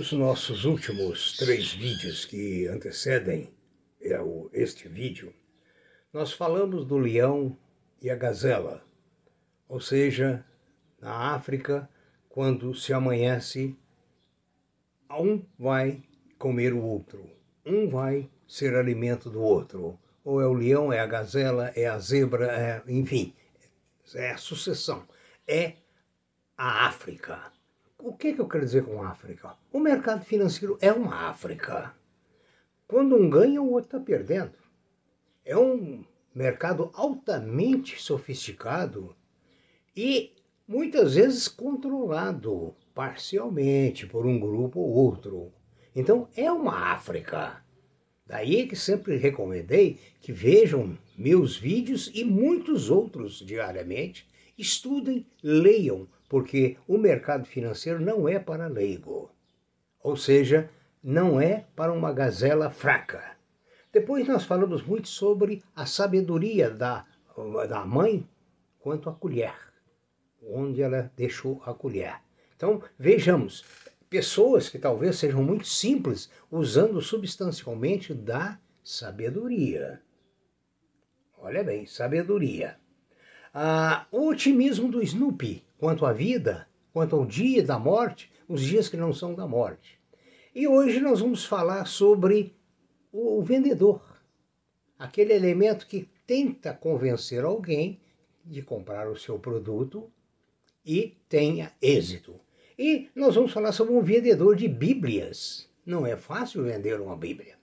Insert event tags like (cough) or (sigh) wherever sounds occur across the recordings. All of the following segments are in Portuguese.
Nos nossos últimos três vídeos que antecedem é este vídeo, nós falamos do leão e a gazela, ou seja, na África, quando se amanhece, um vai comer o outro, um vai ser alimento do outro. Ou é o leão, é a gazela, é a zebra, é, enfim, é a sucessão. É a África. O que, que eu quero dizer com África? O mercado financeiro é uma África. Quando um ganha, o outro está perdendo. É um mercado altamente sofisticado e muitas vezes controlado parcialmente por um grupo ou outro. Então é uma África. Daí que sempre recomendei que vejam meus vídeos e muitos outros diariamente, estudem, leiam, porque o mercado financeiro não é para leigo. Ou seja, não é para uma gazela fraca. Depois nós falamos muito sobre a sabedoria da, da mãe quanto à colher, onde ela deixou a colher. Então, vejamos, pessoas que talvez sejam muito simples, usando substancialmente da sabedoria. Olha bem, sabedoria. Ah, o otimismo do Snoopy quanto à vida, quanto ao dia da morte, os dias que não são da morte. E hoje nós vamos falar sobre o vendedor, aquele elemento que tenta convencer alguém de comprar o seu produto e tenha êxito. E nós vamos falar sobre um vendedor de Bíblias. Não é fácil vender uma Bíblia.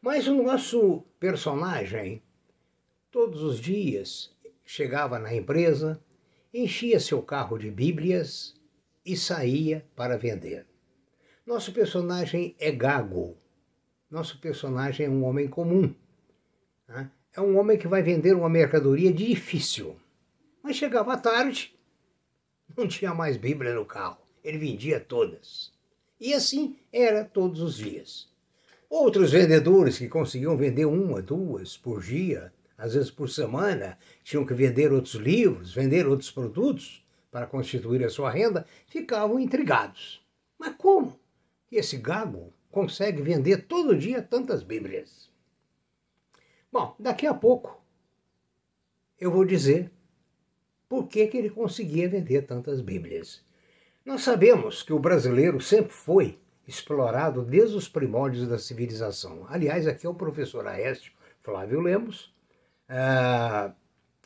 Mas o nosso personagem, todos os dias, chegava na empresa, enchia seu carro de Bíblias e saía para vender. Nosso personagem é gago. Nosso personagem é um homem comum. Né? É um homem que vai vender uma mercadoria difícil. Mas chegava tarde, não tinha mais Bíblia no carro. Ele vendia todas. E assim era todos os dias. Outros vendedores que conseguiam vender uma, duas por dia, às vezes por semana, tinham que vender outros livros, vender outros produtos para constituir a sua renda, ficavam intrigados. Mas como esse gago consegue vender todo dia tantas Bíblias? Bom, daqui a pouco eu vou dizer por que, que ele conseguia vender tantas Bíblias. Nós sabemos que o brasileiro sempre foi explorado desde os primórdios da civilização. Aliás, aqui é o professor Aécio Flávio Lemos, é,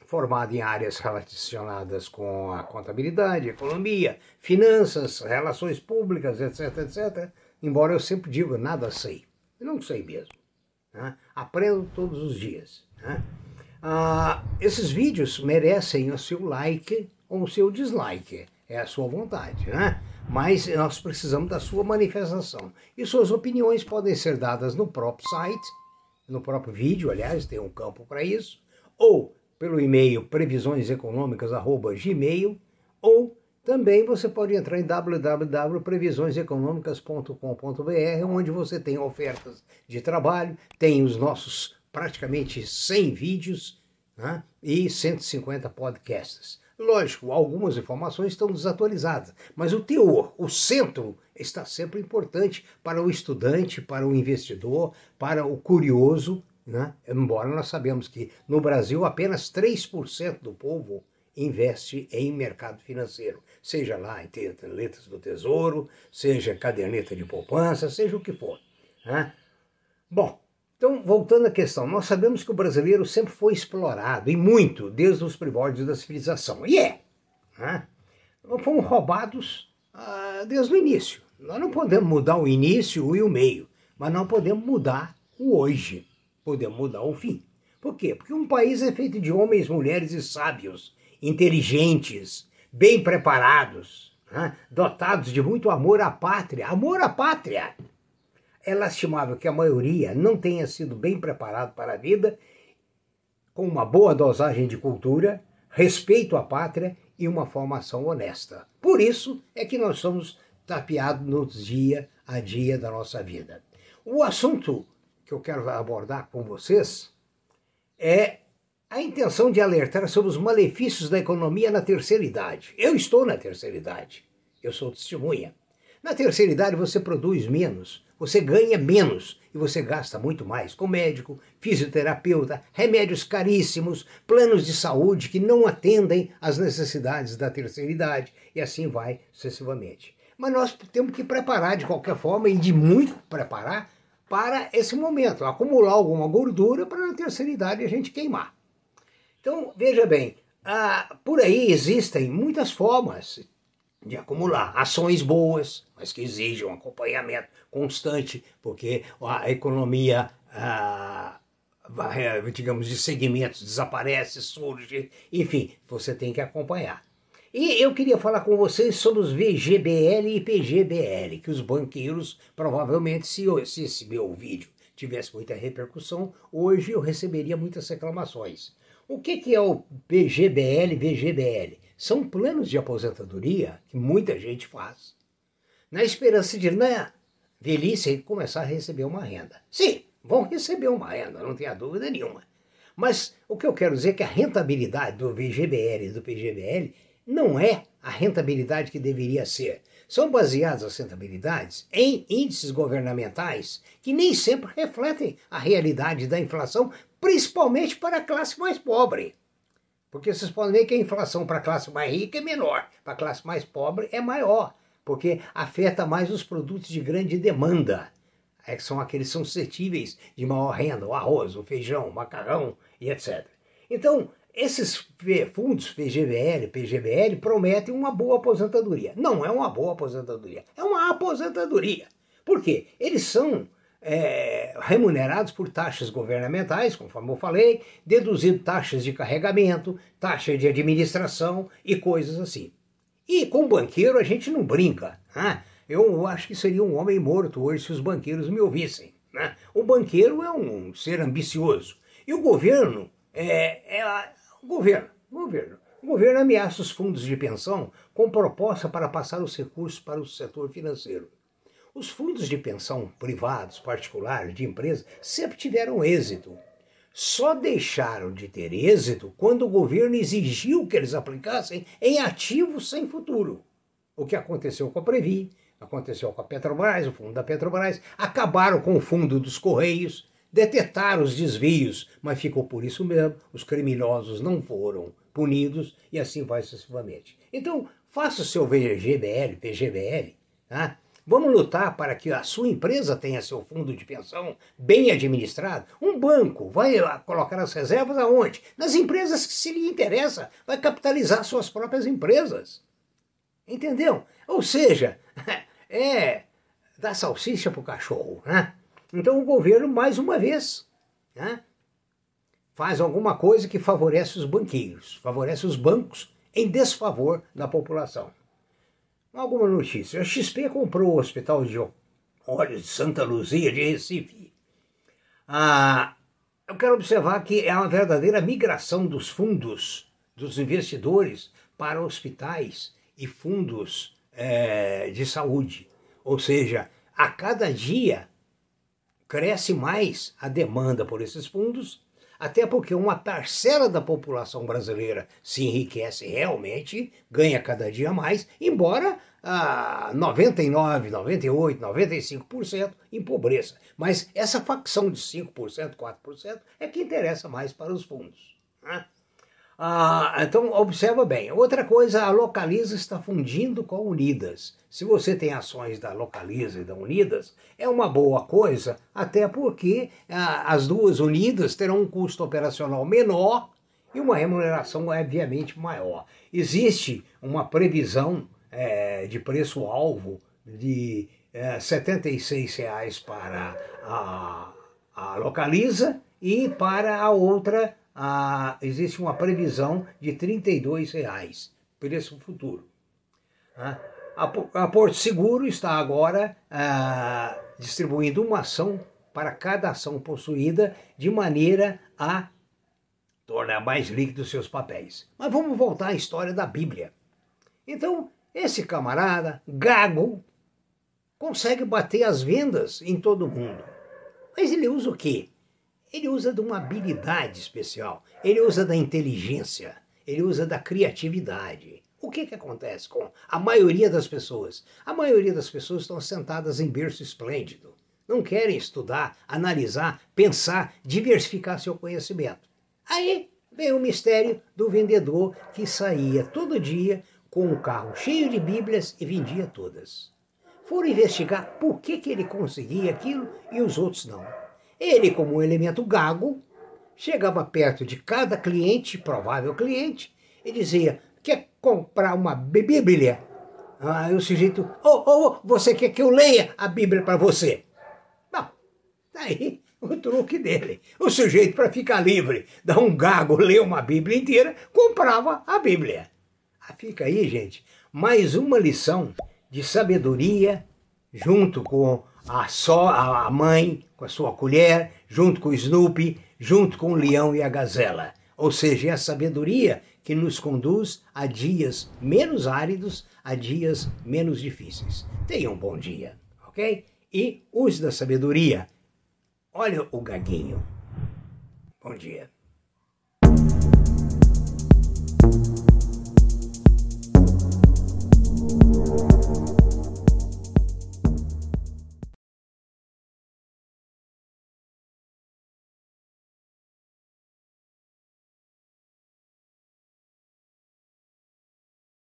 formado em áreas relacionadas com a contabilidade, economia, finanças, relações públicas, etc, etc. Embora eu sempre diga, nada sei. Eu não sei mesmo. Né? Aprendo todos os dias. Né? Ah, esses vídeos merecem o seu like ou o seu dislike. É a sua vontade, né? Mas nós precisamos da sua manifestação. E suas opiniões podem ser dadas no próprio site, no próprio vídeo, aliás, tem um campo para isso, ou pelo e-mail previsioneseconômicas@gmail, ou também você pode entrar em www.previsioneseconomicas.com.br, onde você tem ofertas de trabalho, tem os nossos praticamente 100 vídeos né, e 150 podcasts. Lógico, algumas informações estão desatualizadas, mas o teor, o centro, está sempre importante para o estudante, para o investidor, para o curioso, né? embora nós sabemos que no Brasil apenas 3% do povo investe em mercado financeiro, seja lá em letras do tesouro, seja caderneta de poupança, seja o que for. Né? Bom, então, voltando à questão, nós sabemos que o brasileiro sempre foi explorado, e muito, desde os primórdios da civilização. E é. Né? Fomos roubados ah, desde o início. Nós não podemos mudar o início e o meio, mas não podemos mudar o hoje. Podemos mudar o fim. Por quê? Porque um país é feito de homens, mulheres e sábios, inteligentes, bem preparados, né? dotados de muito amor à pátria. Amor à pátria! É lastimável que a maioria não tenha sido bem preparado para a vida, com uma boa dosagem de cultura, respeito à pátria e uma formação honesta. Por isso é que nós somos tapeados no dia a dia da nossa vida. O assunto que eu quero abordar com vocês é a intenção de alertar sobre os malefícios da economia na terceira idade. Eu estou na terceira idade, eu sou testemunha. Na terceira idade você produz menos, você ganha menos e você gasta muito mais com médico, fisioterapeuta, remédios caríssimos, planos de saúde que não atendem às necessidades da terceira idade e assim vai sucessivamente. Mas nós temos que preparar de qualquer forma e de muito preparar para esse momento, acumular alguma gordura para na terceira idade a gente queimar. Então, veja bem, ah, por aí existem muitas formas de acumular ações boas, mas que exigem um acompanhamento constante, porque a economia, ah, digamos, de segmentos desaparece, surge, enfim, você tem que acompanhar. E eu queria falar com vocês sobre os VGBL e PGBL, que os banqueiros, provavelmente, se, se esse meu vídeo tivesse muita repercussão, hoje eu receberia muitas reclamações. O que, que é o PGBL VGBL? São planos de aposentadoria que muita gente faz, na esperança de, na velhice, começar a receber uma renda. Sim, vão receber uma renda, não tenha dúvida nenhuma. Mas o que eu quero dizer é que a rentabilidade do VGBL e do PGBL não é a rentabilidade que deveria ser. São baseadas as rentabilidades em índices governamentais que nem sempre refletem a realidade da inflação, principalmente para a classe mais pobre. Porque vocês podem ver que a inflação para a classe mais rica é menor, para a classe mais pobre é maior, porque afeta mais os produtos de grande demanda. É que são aqueles que são suscetíveis de maior renda, o arroz, o feijão, o macarrão e etc. Então, esses fundos PGBL, PGBL prometem uma boa aposentadoria. Não é uma boa aposentadoria, é uma aposentadoria. Por quê? Eles são é, remunerados por taxas governamentais, conforme eu falei, deduzindo taxas de carregamento, taxa de administração e coisas assim. E com banqueiro a gente não brinca. Né? Eu acho que seria um homem morto hoje se os banqueiros me ouvissem. Né? O banqueiro é um ser ambicioso. E o governo é, é, o governo, o governo. O governo ameaça os fundos de pensão com proposta para passar os recursos para o setor financeiro. Os fundos de pensão privados, particulares, de empresas, sempre tiveram êxito. Só deixaram de ter êxito quando o governo exigiu que eles aplicassem em ativos sem futuro. O que aconteceu com a Previ, aconteceu com a Petrobras, o fundo da Petrobras, acabaram com o fundo dos Correios, detetaram os desvios, mas ficou por isso mesmo, os criminosos não foram punidos e assim vai sucessivamente. Então, faça o seu VGBL, PGBL, tá? Vamos lutar para que a sua empresa tenha seu fundo de pensão bem administrado. Um banco vai colocar as reservas aonde? Nas empresas que se lhe interessa, vai capitalizar suas próprias empresas. Entendeu? Ou seja, (laughs) é dar salsicha para o cachorro, né? Então o governo, mais uma vez, né, faz alguma coisa que favorece os banqueiros, favorece os bancos em desfavor da população. Alguma notícia. A XP comprou o Hospital de Olhos de Santa Luzia de Recife. Ah, eu quero observar que é uma verdadeira migração dos fundos, dos investidores, para hospitais e fundos é, de saúde. Ou seja, a cada dia cresce mais a demanda por esses fundos, até porque uma parcela da população brasileira se enriquece realmente, ganha cada dia mais, embora ah, 99, 98, 95% empobreça. Mas essa facção de 5%, 4% é que interessa mais para os fundos. Né? Ah, então, observa bem. Outra coisa, a Localiza está fundindo com a Unidas. Se você tem ações da Localiza e da Unidas, é uma boa coisa, até porque ah, as duas unidas terão um custo operacional menor e uma remuneração, obviamente, maior. Existe uma previsão é, de preço-alvo de é, R$ 76,00 para a, a Localiza e para a outra existe uma previsão de R$ 32,00 preço futuro. Ah, a, Porto Seguro está agora ah, distribuindo uma ação para cada ação possuída de maneira a tornar mais líquidos seus papéis. Mas vamos voltar à história da Bíblia. Então, esse camarada, gago, consegue bater as vendas em todo mundo. Mas ele usa o quê? Ele usa de uma habilidade especial, ele usa da inteligência, ele usa da criatividade. O que, que acontece com a maioria das pessoas? A maioria das pessoas estão sentadas em berço esplêndido. Não querem estudar, analisar, pensar, diversificar seu conhecimento. Aí vem o mistério do vendedor que saía todo dia com um carro cheio de Bíblias e vendia todas. Foram investigar por que, que ele conseguia aquilo e os outros não. Ele, como um elemento gago, chegava perto de cada cliente, provável cliente, e dizia: Quer comprar uma Bíblia? Aí o sujeito: oh, oh, você quer que eu leia a Bíblia para você? Bom, aí o truque dele. O sujeito, para ficar livre, dar um gago, ler uma Bíblia inteira, comprava a Bíblia. Ah, fica aí, gente, mais uma lição de sabedoria junto com a só a mãe com a sua colher, junto com o Snoopy, junto com o leão e a gazela. Ou seja, é a sabedoria que nos conduz a dias menos áridos, a dias menos difíceis. Tenha um bom dia, ok? E use da sabedoria. Olha o gaguinho. Bom dia.